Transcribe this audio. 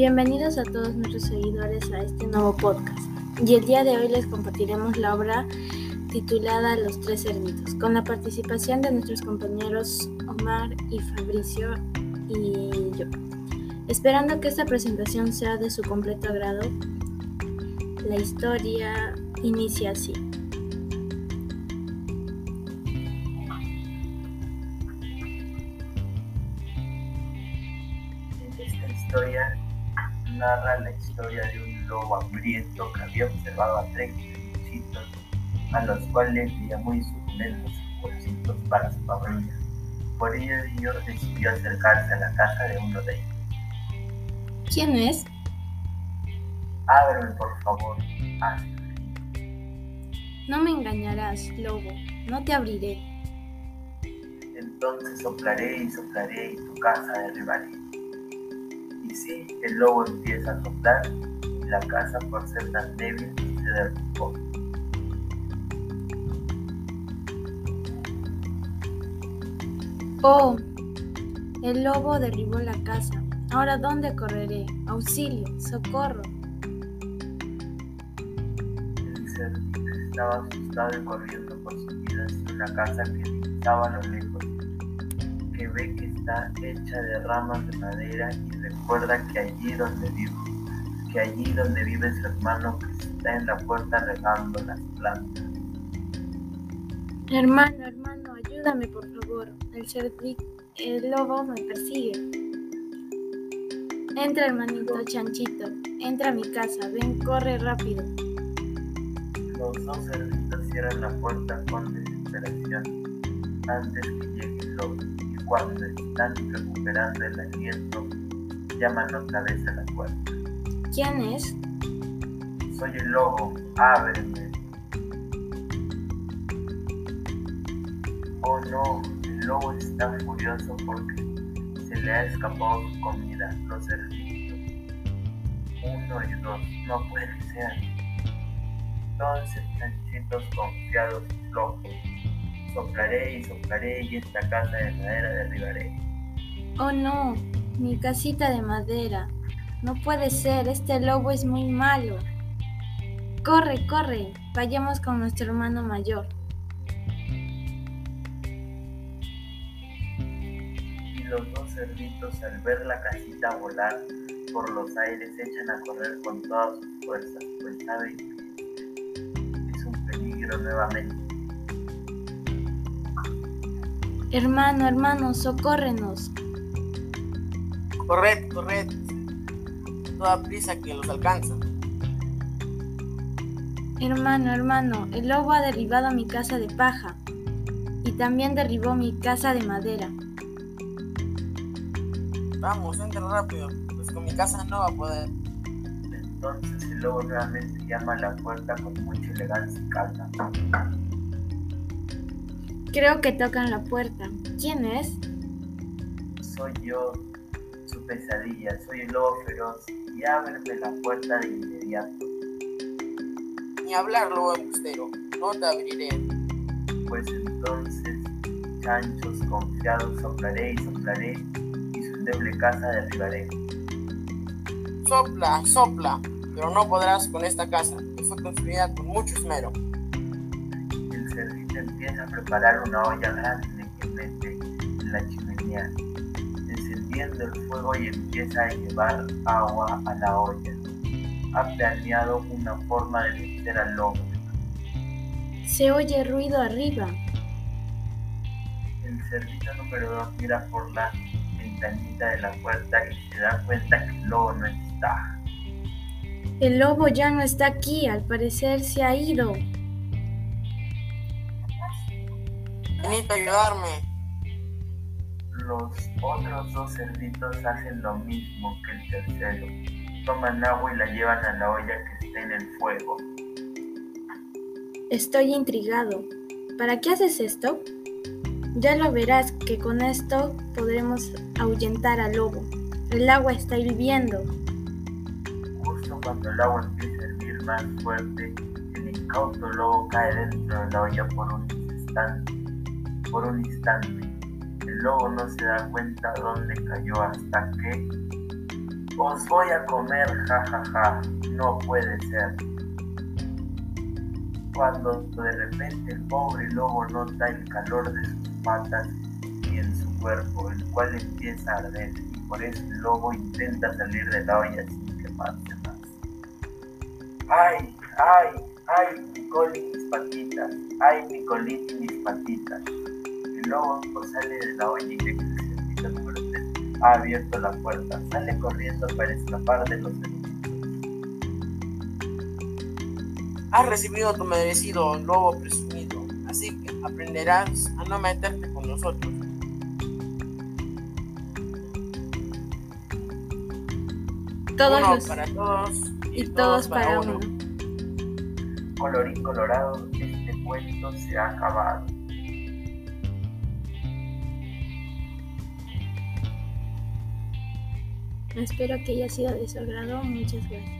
Bienvenidos a todos nuestros seguidores a este nuevo podcast. Y el día de hoy les compartiremos la obra titulada Los Tres Cerditos, con la participación de nuestros compañeros Omar y Fabricio y yo. Esperando que esta presentación sea de su completo agrado, la historia inicia así. Historia narra la historia de un lobo hambriento que había observado a tres chitos, a los cuales le llamó y suculentos bolsitos para su familia. Por ello, ello decidió acercarse a la casa de uno de ellos. ¿Quién es? Ábreme, por favor. Hace No me engañarás, lobo, no te abriré. Entonces soplaré y soplaré y tu casa derribaré. Y sí, el lobo empieza a soplar y la casa por ser tan débil se derrumbó. Oh, el lobo derribó la casa. Ahora, ¿dónde correré? Auxilio, socorro. El cerdito estaba asustado y corriendo por su vida hacia una casa que estaba a lo lejos, ve que está hecha de ramas de madera y recuerda que allí donde vive, que allí donde vive su hermano que está en la puerta regando las plantas. Hermano, hermano, ayúdame por favor. El cerdito, el lobo me persigue. Entra, hermanito chanchito. Entra a mi casa. Ven, corre rápido. Los dos cerditos cierran la puerta con desesperación antes que llegue el lobo cuando están recuperando el aliento llaman otra vez a la puerta. ¿Quién es? Soy el lobo, ábreme. Oh no, el lobo está furioso porque se le ha escapado su comida, los cerditos. Uno y dos, no puede ser. Entonces, chanchitos confiados y flojos, soplaré y soplaré y esta casa de madera derribaré. Oh no, mi casita de madera. No puede ser, este lobo es muy malo. Corre, corre, vayamos con nuestro hermano mayor. Y los dos cerditos al ver la casita volar por los aires echan a correr con todas sus fuerzas, pues saben que es un peligro nuevamente. Hermano, hermano, socórrenos. Corred, corred. Toda prisa que los alcanza. Hermano, hermano, el lobo ha derribado mi casa de paja y también derribó mi casa de madera. Vamos, entra rápido, pues con mi casa no va a poder. Entonces el lobo nuevamente llama a la puerta con mucha elegancia y calma. Creo que tocan la puerta. ¿Quién es? Soy yo, su pesadilla, soy el lobo feroz y ábreme la puerta de inmediato, Ni hablar, lobo embustero. No te abriré. pues entonces, chanchos confiados, soplaré y soplaré y su endeble casa derribaré. Sopla, sopla. Pero no podrás con esta casa, que fue construida con mucho esmero. Empieza a preparar una olla grande que mete en la chimenea, encendiendo el fuego y empieza a llevar agua a la olla. Ha planeado una forma de vencer al lobo. Se oye ruido arriba. El cerdito número 2 mira por la ventanita de la puerta y se da cuenta que el lobo no está. El lobo ya no está aquí, al parecer se ha ido. Venid a ayudarme. Los otros dos cerditos hacen lo mismo que el tercero. Toman agua y la llevan a la olla que está en el fuego. Estoy intrigado. ¿Para qué haces esto? Ya lo verás que con esto podremos ahuyentar al lobo. El agua está hirviendo. Justo cuando el agua empieza a hervir más fuerte, el incauto lobo cae dentro de la olla por un instante. Por un instante. El lobo no se da cuenta dónde cayó hasta que, Os voy a comer, jajaja, ja, ja. no puede ser. Cuando de repente el pobre lobo nota el calor de sus patas y en su cuerpo, el cual empieza a arder, y por eso el lobo intenta salir de la olla sin quemarse más. ¡Ay, ay, ay, Nicolín mis patitas! ¡Ay, Nicolín mis patitas! Lobo sale de la olla y se fuerte ha abierto la puerta, sale corriendo para escapar de los enemigos. Has recibido tu merecido, lobo presumido, así que aprenderás a no meterte con nosotros. Todos uno los... para todos y todos para uno. Colorín colorado, este cuento se ha acabado. Espero que haya sido de su agrado. Muchas gracias.